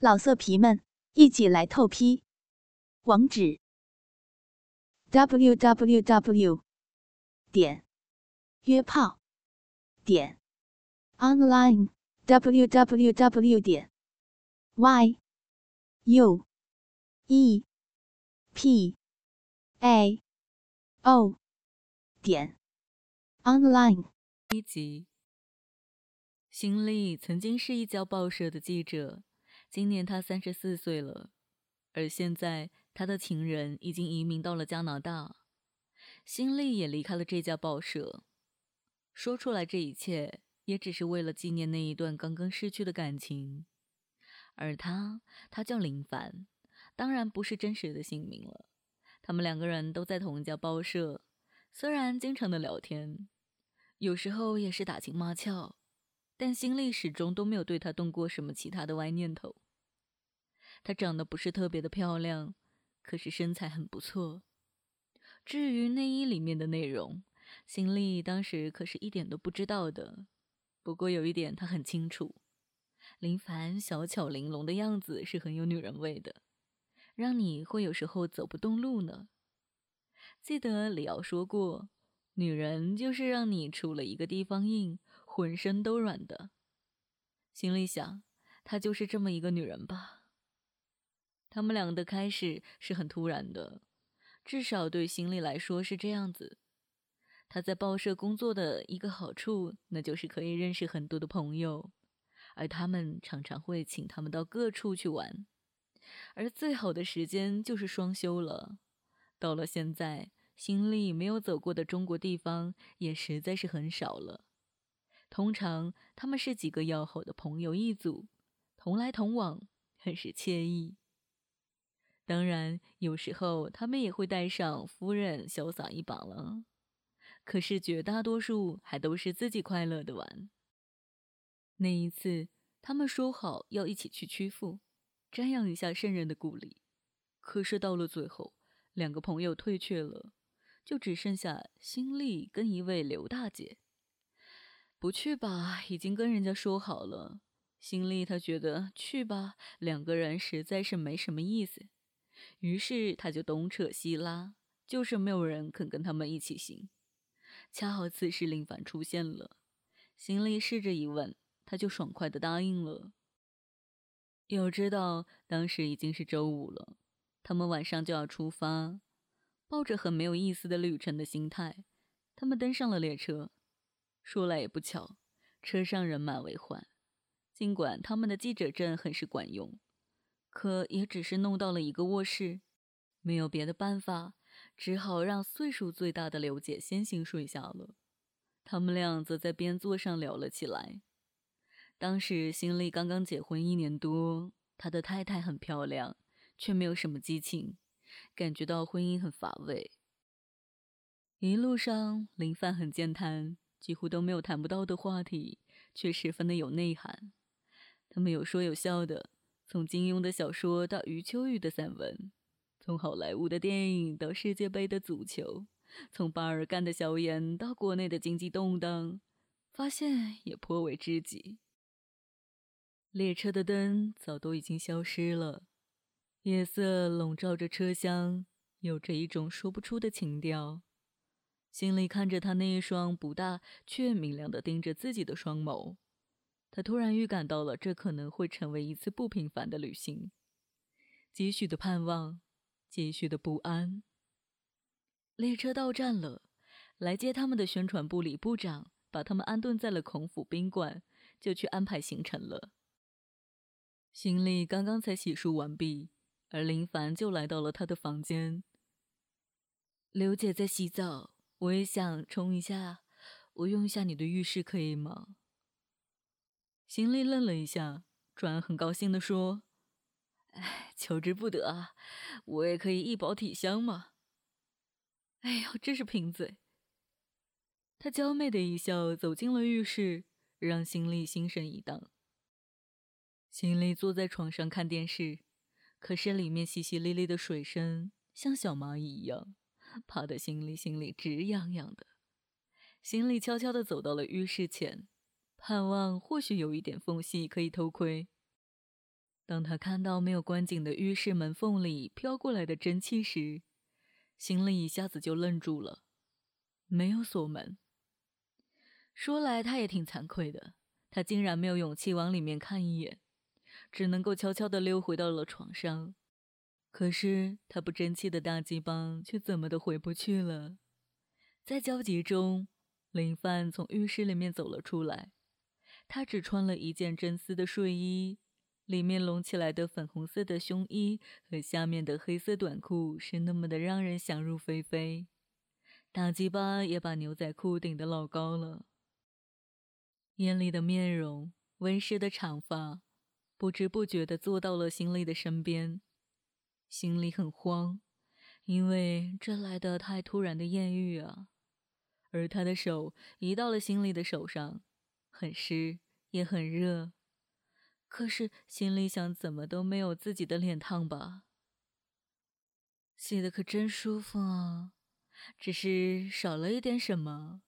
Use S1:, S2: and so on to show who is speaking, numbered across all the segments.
S1: 老色皮们，一起来透批！网址：w w w 点约炮点 online w w w 点 y u e p a o 点 online。
S2: 一集，新丽曾经是一家报社的记者。今年他三十四岁了，而现在他的情人已经移民到了加拿大，新丽也离开了这家报社。说出来这一切，也只是为了纪念那一段刚刚失去的感情。而他，他叫林凡，当然不是真实的姓名了。他们两个人都在同一家报社，虽然经常的聊天，有时候也是打情骂俏。但心里始终都没有对他动过什么其他的歪念头。她长得不是特别的漂亮，可是身材很不错。至于内衣里面的内容，心里当时可是一点都不知道的。不过有一点她很清楚，林凡小巧玲珑的样子是很有女人味的，让你会有时候走不动路呢。记得李敖说过，女人就是让你出了一个地方硬。浑身都软的，心里想，她就是这么一个女人吧。他们俩的开始是很突然的，至少对心里来说是这样子。他在报社工作的一个好处，那就是可以认识很多的朋友，而他们常常会请他们到各处去玩，而最好的时间就是双休了。到了现在，心里没有走过的中国地方也实在是很少了。通常他们是几个要好的朋友一组，同来同往，很是惬意。当然，有时候他们也会带上夫人潇洒一把了。可是绝大多数还都是自己快乐的玩。那一次，他们说好要一起去曲阜，瞻仰一下圣人的故里。可是到了最后，两个朋友退却了，就只剩下新丽跟一位刘大姐。不去吧，已经跟人家说好了。心里他觉得去吧，两个人实在是没什么意思。于是他就东扯西拉，就是没有人肯跟他们一起行。恰好此时林凡出现了，行李试着一问，他就爽快的答应了。要知道，当时已经是周五了，他们晚上就要出发，抱着很没有意思的旅程的心态，他们登上了列车。说来也不巧，车上人满为患。尽管他们的记者证很是管用，可也只是弄到了一个卧室，没有别的办法，只好让岁数最大的刘姐先行睡下了。他们俩则在边座上聊了起来。当时新丽刚刚结婚一年多，他的太太很漂亮，却没有什么激情，感觉到婚姻很乏味。一路上，林范很健谈。几乎都没有谈不到的话题，却十分的有内涵。他们有说有笑的，从金庸的小说到余秋雨的散文，从好莱坞的电影到世界杯的足球，从巴尔干的硝烟到国内的经济动荡，发现也颇为知己。列车的灯早都已经消失了，夜色笼罩着车厢，有着一种说不出的情调。心里看着他那一双不大却明亮的盯着自己的双眸，他突然预感到了这可能会成为一次不平凡的旅行，几许的盼望，几许的不安。列车到站了，来接他们的宣传部李部长把他们安顿在了孔府宾馆，就去安排行程了。行李刚刚才洗漱完毕，而林凡就来到了他的房间。刘姐在洗澡。我也想冲一下，我用一下你的浴室可以吗？心里愣了一下，转很高兴的说：“哎，求之不得啊！我也可以一饱体香嘛。”哎呦，真是贫嘴！他娇媚的一笑，走进了浴室，让心里心神一荡。心里坐在床上看电视，可是里面淅淅沥沥的水声，像小蚂蚁一样。怕的心里心里直痒痒的，心里悄悄地走到了浴室前，盼望或许有一点缝隙可以偷窥。当他看到没有关紧的浴室门缝里飘过来的蒸汽时，心里一下子就愣住了。没有锁门。说来他也挺惭愧的，他竟然没有勇气往里面看一眼，只能够悄悄地溜回到了床上。可是他不争气的大鸡巴却怎么都回不去了。在焦急中，林范从浴室里面走了出来，他只穿了一件真丝的睡衣。里面隆起来的粉红色的胸衣和下面的黑色短裤是那么的让人想入非非，大鸡巴也把牛仔裤顶得老高了。艳丽的面容，温湿的长发，不知不觉地坐到了心里的身边，心里很慌，因为这来的太突然的艳遇啊！而他的手移到了心里的手上，很湿也很热。可是心里想，怎么都没有自己的脸烫吧？洗的可真舒服啊，只是少了一点什么。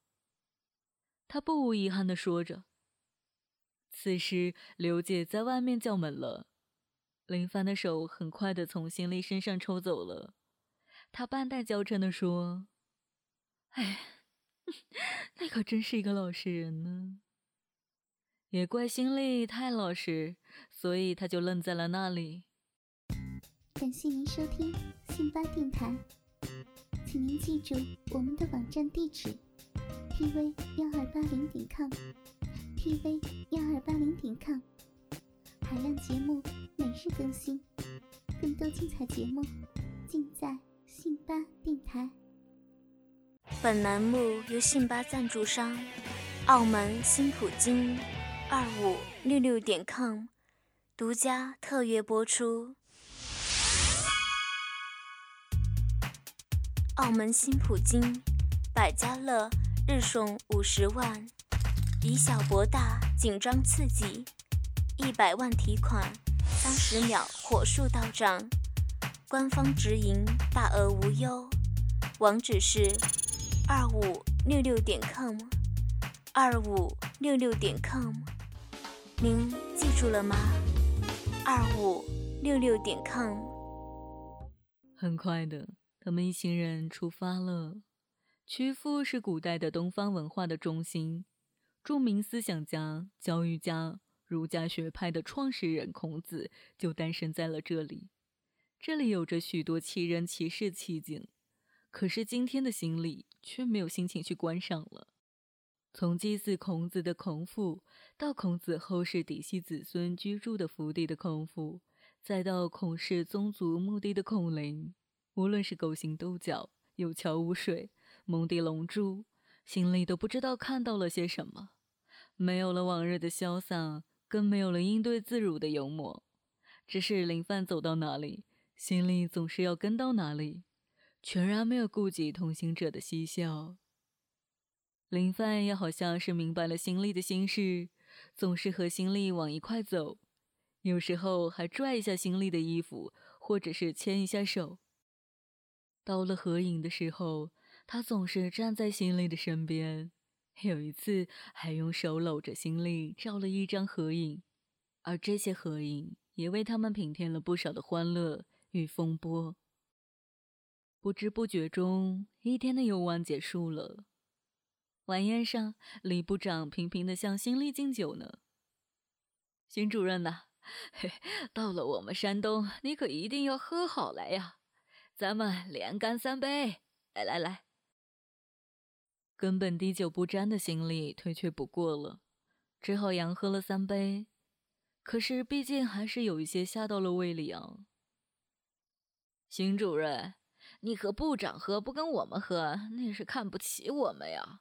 S2: 他不无遗憾的说着。此时刘姐在外面叫门了，林帆的手很快的从心里身上抽走了，他半带娇嗔的说：“哎，那可真是一个老实人呢。”也怪心力太老实，所以他就愣在了那里。
S3: 感谢您收听信巴电台，请您记住我们的网站地址：tv 幺二八零点 com，tv 幺二八零点 com。海量节目每日更新，更多精彩节目尽在信巴电台。
S4: 本栏目由信巴赞助商，澳门新普京。二五六六点 com 独家特约播出。澳门新普京百家乐日送五十万，以小博大，紧张刺激，一百万提款，三十秒火速到账，官方直营，大额无忧。网址是二五六六点 com，二五六六点 com。您记住了吗？二五六六点 com。
S2: 很快的，他们一行人出发了。曲阜是古代的东方文化的中心，著名思想家、教育家、儒家学派的创始人孔子就诞生在了这里。这里有着许多奇人奇事奇景，可是今天的行李却没有心情去观赏了。从祭祀孔子的孔府，到孔子后世嫡系子孙居住的府邸的孔府，再到孔氏宗族墓地的孔陵，无论是勾心斗角、有桥无水、蒙地龙珠，心里都不知道看到了些什么。没有了往日的潇洒，更没有了应对自如的幽默。只是林范走到哪里，心里总是要跟到哪里，全然没有顾及同行者的嬉笑。林范也好像是明白了心力的心事，总是和心力往一块走，有时候还拽一下心力的衣服，或者是牵一下手。到了合影的时候，他总是站在心力的身边，有一次还用手搂着心力照了一张合影，而这些合影也为他们平添了不少的欢乐与风波。不知不觉中，一天的游玩结束了。晚宴上，李部长频频的向新力敬酒呢。邢主任呐，嘿，到了我们山东，你可一定要喝好来呀！咱们连干三杯！来来来，根本滴酒不沾的邢力推却不过了，只好洋喝了三杯。可是毕竟还是有一些下到了胃里啊。邢主任，你和部长喝不跟我们喝，那是看不起我们呀！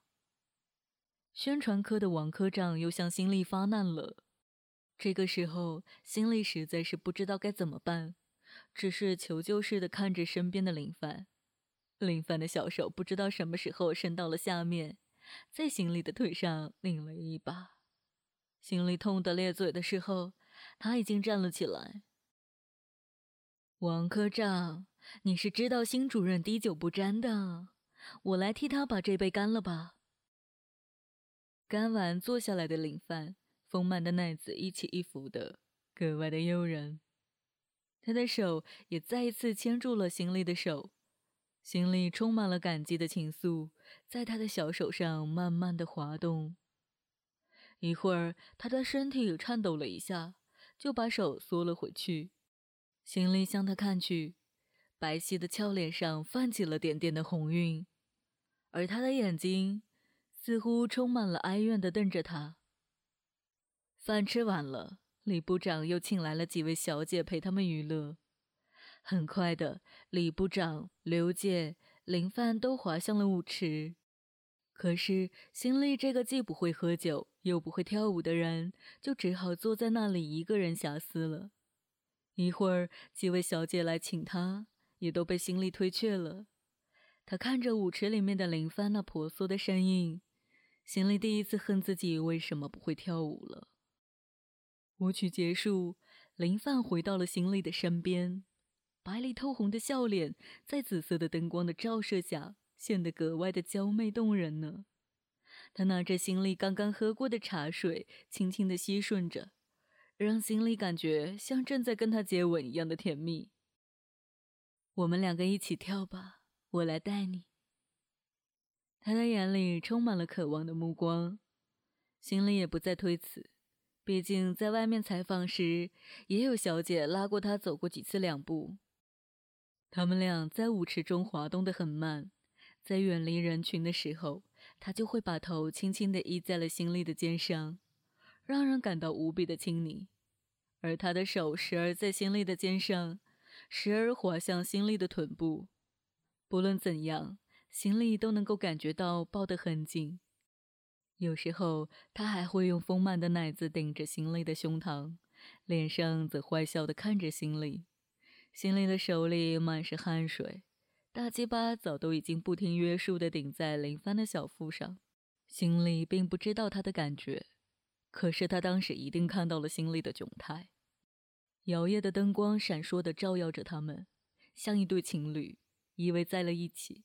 S2: 宣传科的王科长又向心力发难了。这个时候，心力实在是不知道该怎么办，只是求救似的看着身边的林凡。林凡的小手不知道什么时候伸到了下面，在心力的腿上拧了一把。心力痛得咧嘴的时候，他已经站了起来。王科长，你是知道新主任滴酒不沾的，我来替他把这杯干了吧。干完坐下来的领饭，丰满的奶子一起一伏的，格外的诱人。他的手也再一次牵住了心里的手，心里充满了感激的情愫，在他的小手上慢慢的滑动。一会儿，他的身体颤抖了一下，就把手缩了回去。心里向他看去，白皙的俏脸上泛起了点点的红晕，而他的眼睛似乎充满了哀怨的瞪着他。饭吃完了，李部长又请来了几位小姐陪他们娱乐。很快的，李部长、刘姐、林范都滑向了舞池。可是，新丽这个既不会喝酒又不会跳舞的人，就只好坐在那里一个人遐思了。一会儿，几位小姐来请他，也都被新丽推却了。他看着舞池里面的林帆那婆娑的身影，心里第一次恨自己为什么不会跳舞了。舞曲结束，林范回到了新丽的身边，白里透红的笑脸在紫色的灯光的照射下。显得格外的娇媚动人呢。他拿着心里刚刚喝过的茶水，轻轻的吸吮着，让心里感觉像正在跟他接吻一样的甜蜜。我们两个一起跳吧，我来带你。他的眼里充满了渴望的目光，心里也不再推辞。毕竟在外面采访时，也有小姐拉过他走过几次两步。他们俩在舞池中滑动得很慢。在远离人群的时候，他就会把头轻轻地依在了心里的肩上，让人感到无比的亲昵。而他的手时而在心里的肩上，时而滑向心里的臀部。不论怎样，心里都能够感觉到抱得很紧。有时候，他还会用丰满的奶子顶着心里的胸膛，脸上则坏笑地看着心里。心里的手里满是汗水。大鸡巴早都已经不听约束地顶在林帆的小腹上，心里并不知道他的感觉，可是他当时一定看到了心里的窘态。摇曳的灯光闪烁地照耀着他们，像一对情侣依偎在了一起，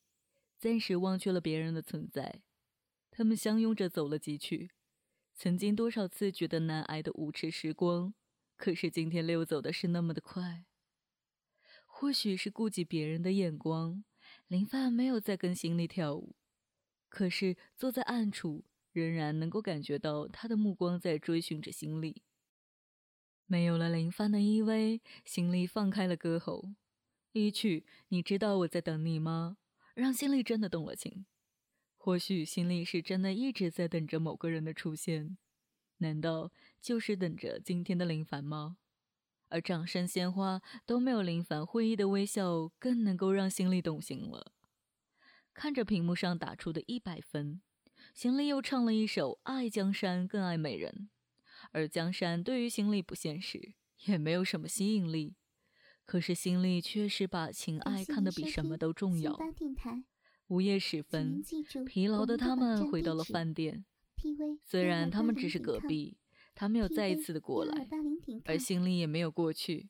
S2: 暂时忘却了别人的存在。他们相拥着走了几曲，曾经多少次觉得难挨的无池时光，可是今天溜走的是那么的快。或许是顾及别人的眼光，林范没有再跟心里跳舞。可是坐在暗处，仍然能够感觉到他的目光在追寻着心里。没有了林范的依偎，心里放开了歌喉，一曲“你知道我在等你吗”，让心里真的动了情。或许心里是真的一直在等着某个人的出现，难道就是等着今天的林凡吗？而掌声、鲜花都没有林凡会意的微笑更能够让心里动心了。看着屏幕上打出的一百分，心里又唱了一首《爱江山更爱美人》，而江山对于心里不现实，也没有什么吸引力。可是心里确实把情爱看得比什么都重要。午夜时分，疲劳的他们回到了饭店。虽然他们只是隔壁。他没有再一次的过来，而心里也没有过去，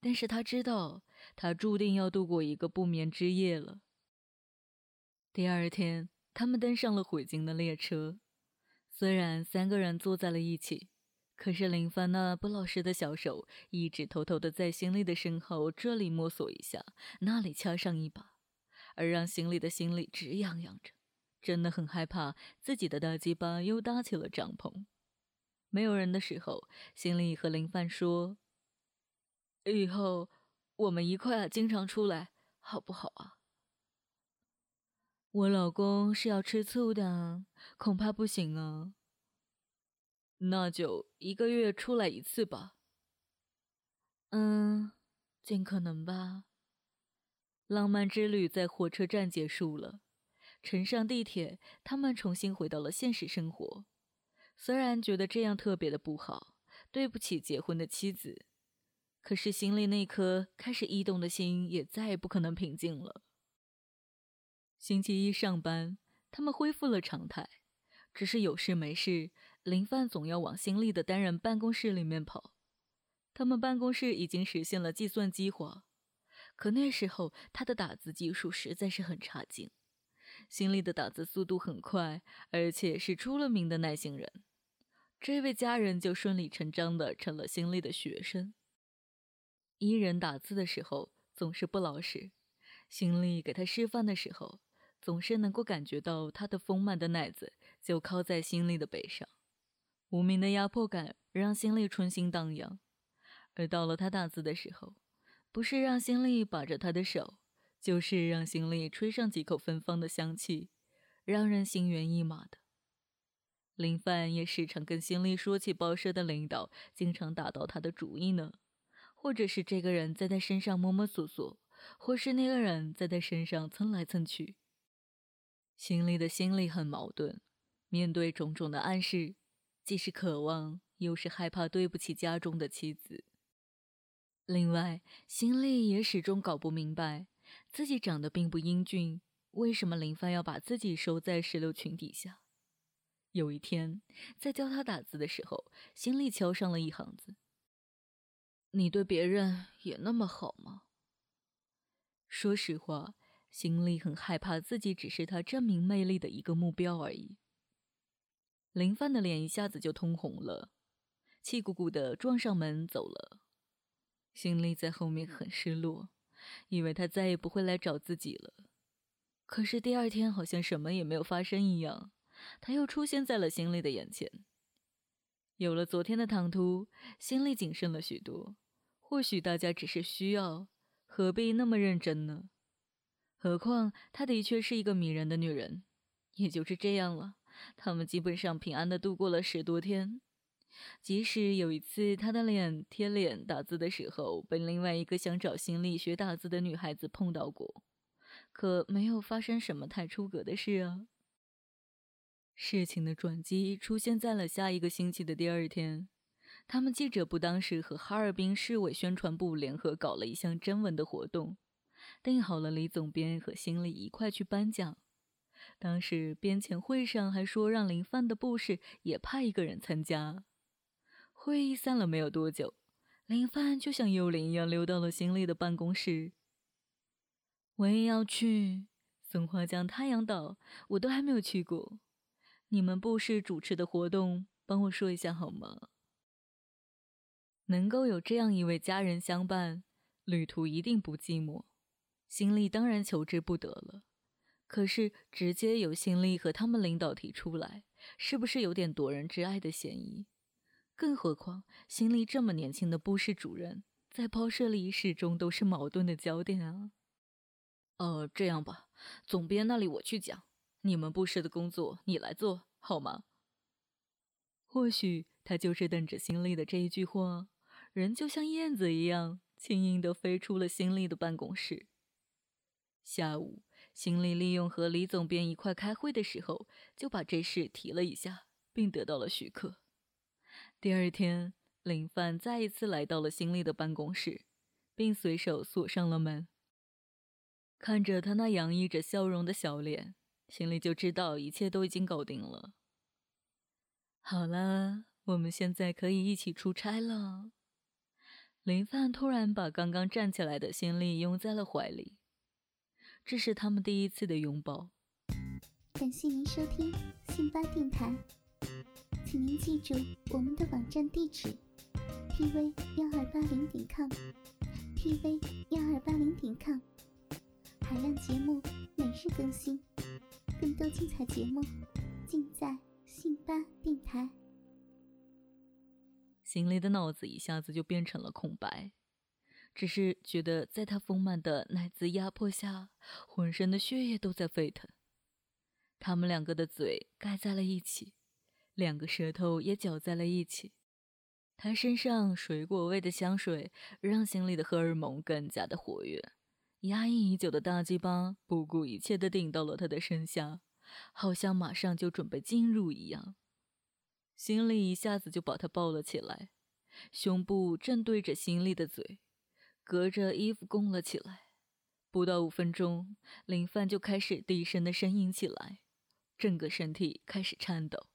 S2: 但是他知道，他注定要度过一个不眠之夜了。第二天，他们登上了回京的列车，虽然三个人坐在了一起，可是林帆那不老实的小手一直偷偷的在心里的身后这里摸索一下，那里掐上一把，而让心里的心里直痒痒着，真的很害怕自己的大鸡巴又搭起了帐篷。没有人的时候，心里和林范说：“以后我们一块经常出来，好不好啊？”我老公是要吃醋的，恐怕不行啊。那就一个月出来一次吧。嗯，尽可能吧。浪漫之旅在火车站结束了，乘上地铁，他们重新回到了现实生活。虽然觉得这样特别的不好，对不起结婚的妻子，可是心里那颗开始异动的心也再也不可能平静了。星期一上班，他们恢复了常态，只是有事没事，林范总要往新丽的单人办公室里面跑。他们办公室已经实现了计算机化，可那时候他的打字技术实在是很差劲。心里的打字速度很快，而且是出了名的耐心人。这位家人就顺理成章的成了心里的学生。伊人打字的时候总是不老实，心里给他示范的时候，总是能够感觉到他的丰满的奶子就靠在心里的背上，无名的压迫感让心里春心荡漾。而到了他打字的时候，不是让心里把着他的手，就是让心里吹上几口芬芳的香气，让人心猿意马的。林范也时常跟心里说起报社的领导经常打到他的主意呢，或者是这个人在他身上摸摸索索，或是那个人在他身上蹭来蹭去。心里的心里很矛盾，面对种种的暗示，既是渴望，又是害怕对不起家中的妻子。另外，心里也始终搞不明白，自己长得并不英俊，为什么林帆要把自己收在石榴裙底下？有一天，在教他打字的时候，心里敲上了一行字：“你对别人也那么好吗？”说实话，心里很害怕自己只是他证明魅力的一个目标而已。林帆的脸一下子就通红了，气鼓鼓的撞上门走了。心里在后面很失落，以为他再也不会来找自己了。可是第二天好像什么也没有发生一样。他又出现在了心里的眼前。有了昨天的唐突，心里谨慎了许多。或许大家只是需要，何必那么认真呢？何况她的确是一个迷人的女人。也就是这样了，他们基本上平安的度过了十多天。即使有一次，他的脸贴脸打字的时候，被另外一个想找心理学打字的女孩子碰到过，可没有发生什么太出格的事啊。事情的转机出现在了下一个星期的第二天，他们记者部当时和哈尔滨市委宣传部联合搞了一项征文的活动，定好了李总编和心理一块去颁奖。当时编前会上还说让林范的部室也派一个人参加。会议散了没有多久，林范就像幽灵一样溜到了心里的办公室。我也要去松花江太阳岛，我都还没有去过。你们部室主持的活动，帮我说一下好吗？能够有这样一位家人相伴，旅途一定不寂寞。心里当然求之不得了。可是直接由新力和他们领导提出来，是不是有点夺人之爱的嫌疑？更何况新力这么年轻的部室主任，在报社里始终都是矛盾的焦点啊。呃，这样吧，总编那里我去讲。你们部室的工作你来做好吗？或许他就是等着新力的这一句话，人就像燕子一样轻盈地飞出了新力的办公室。下午，心力利用和李总编一块开会的时候，就把这事提了一下，并得到了许可。第二天，林范再一次来到了心力的办公室，并随手锁上了门。看着他那洋溢着笑容的小脸。心里就知道一切都已经搞定了。好了，我们现在可以一起出差了。林范突然把刚刚站起来的心力拥在了怀里，这是他们第一次的拥抱。
S3: 感谢您收听信巴电台，请您记住我们的网站地址：tv 幺二八零点 com，tv 幺二八零点 com，海量节目每日更新。更多精彩节目，尽在信吧电台。
S2: 心里的脑子一下子就变成了空白，只是觉得在他丰满的奶子压迫下，浑身的血液都在沸腾。他们两个的嘴盖在了一起，两个舌头也搅在了一起。他身上水果味的香水让心里的荷尔蒙更加的活跃。压抑已久的大鸡巴不顾一切地顶到了他的身下，好像马上就准备进入一样。心里一下子就把他抱了起来，胸部正对着心里的嘴，隔着衣服拱了起来。不到五分钟，林范就开始低声的呻吟起来，整个身体开始颤抖。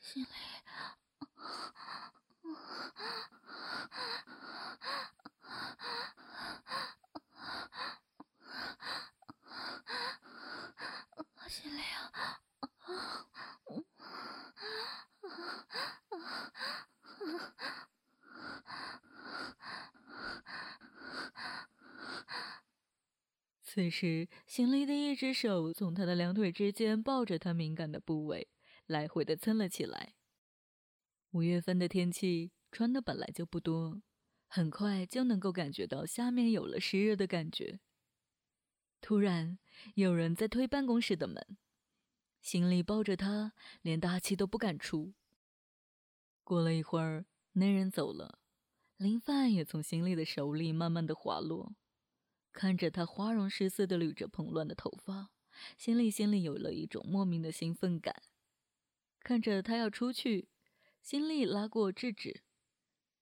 S2: 心里，此时，行李的一只手从他的两腿之间抱着他敏感的部位，来回的蹭了起来。五月份的天气，穿的本来就不多，很快就能够感觉到下面有了湿热的感觉。突然，有人在推办公室的门，行李抱着他，连大气都不敢出。过了一会儿，那人走了，林范也从行李的手里慢慢的滑落。看着他花容失色的捋着蓬乱的头发，心里心里有了一种莫名的兴奋感。看着他要出去，心里拉过制止。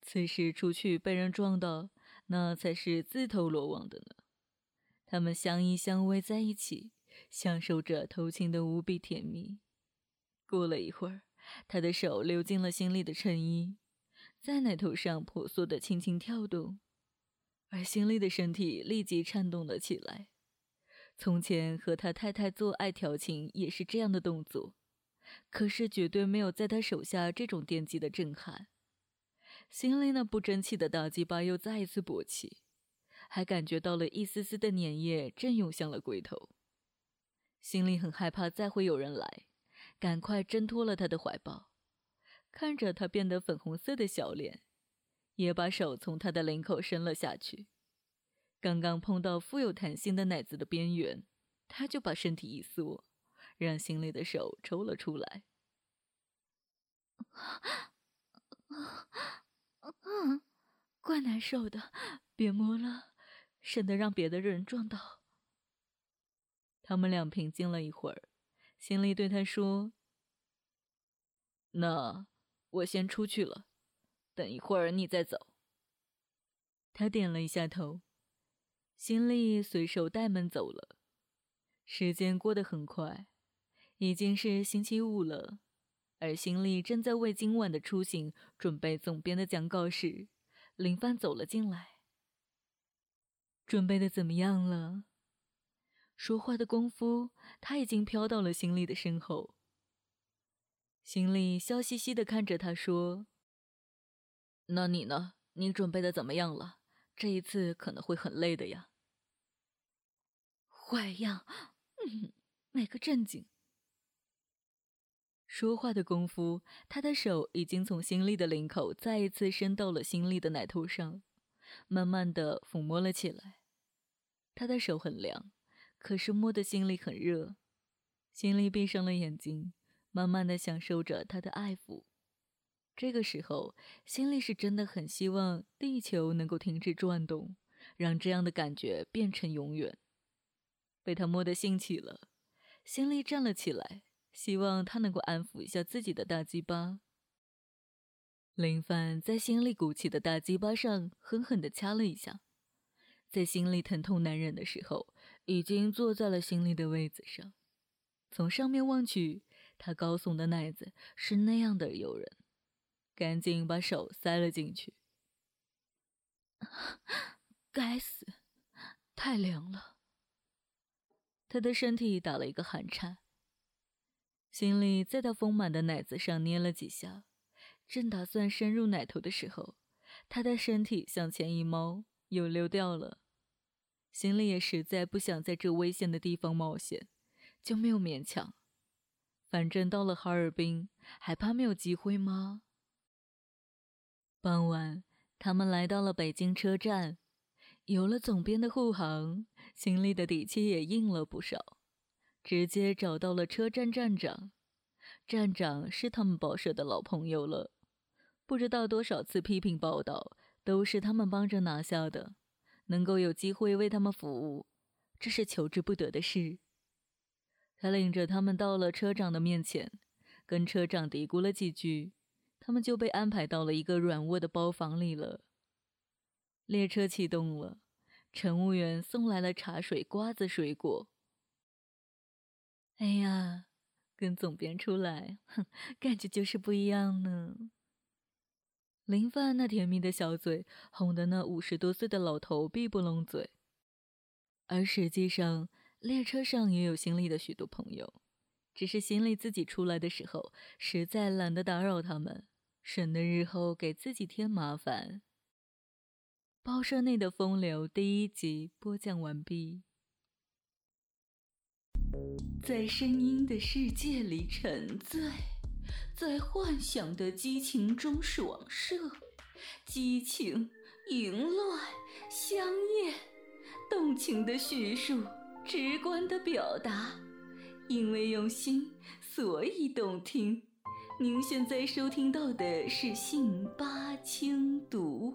S2: 此时出去被人撞到，那才是自投罗网的呢。他们相依相偎在一起，享受着偷情的无比甜蜜。过了一会儿，他的手溜进了心里的衬衣，在奶头上婆娑的轻轻跳动。而心里的身体立即颤动了起来。从前和他太太做爱调情也是这样的动作，可是绝对没有在他手下这种电击的震撼。心里那不争气的大鸡巴又再一次勃起，还感觉到了一丝丝的粘液正涌向了龟头。心里很害怕再会有人来，赶快挣脱了他的怀抱，看着他变得粉红色的小脸。也把手从他的领口伸了下去，刚刚碰到富有弹性的奶子的边缘，他就把身体一缩，让心里的手抽了出来。嗯，怪难受的，别摸了，省得让别的人撞到。他们俩平静了一会儿，心里对他说：“那我先出去了。”等一会儿你再走。他点了一下头，心里随手带门走了。时间过得很快，已经是星期五了，而心里正在为今晚的出行准备总编的讲稿时，林帆走了进来。准备的怎么样了？说话的功夫，他已经飘到了心里的身后。心里笑嘻嘻的看着他说。那你呢？你准备的怎么样了？这一次可能会很累的呀。坏样，嗯，没个正经。说话的功夫，他的手已经从心里的领口再一次伸到了心里的奶头上，慢慢的抚摸了起来。他的手很凉，可是摸的心里很热。心里闭上了眼睛，慢慢的享受着他的爱抚。这个时候，心里是真的很希望地球能够停止转动，让这样的感觉变成永远。被他摸得兴起了，心里站了起来，希望他能够安抚一下自己的大鸡巴。林凡在心里鼓起的大鸡巴上狠狠地掐了一下，在心里疼痛难忍的时候，已经坐在了心里的位子上。从上面望去，他高耸的奶子是那样的诱人。赶紧把手塞了进去。该死，太凉了。他的身体打了一个寒颤，心里在他丰满的奶子上捏了几下，正打算深入奶头的时候，他的身体向前一猫，又溜掉了。心里也实在不想在这危险的地方冒险，就没有勉强。反正到了哈尔滨，还怕没有机会吗？傍晚，他们来到了北京车站。有了总编的护航，心里的底气也硬了不少。直接找到了车站站长，站长是他们报社的老朋友了，不知道多少次批评报道都是他们帮着拿下的。能够有机会为他们服务，这是求之不得的事。他领着他们到了车长的面前，跟车长嘀咕了几句。他们就被安排到了一个软卧的包房里了。列车启动了，乘务员送来了茶水、瓜子、水果。哎呀，跟总编出来，哼，感觉就是不一样呢。林范那甜蜜的小嘴，哄得那五十多岁的老头闭不拢嘴。而实际上，列车上也有行李的许多朋友，只是行李自己出来的时候，实在懒得打扰他们。省得日后给自己添麻烦。报社内的风流第一集播讲完毕。在声音的世界里沉醉，在幻想的激情中爽射，激情、淫乱、香艳，动情的叙述，直观的表达，因为用心，所以动听。您现在收听到的是信八轻读，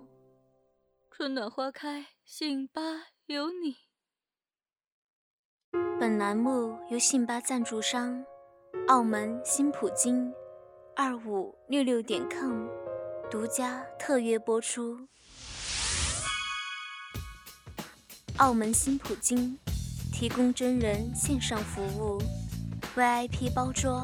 S2: 春暖花开，信八有你。
S4: 本栏目由信巴赞助商澳门新普京二五六六点 com 独家特约播出。澳门新普京提供真人线上服务，VIP 包桌，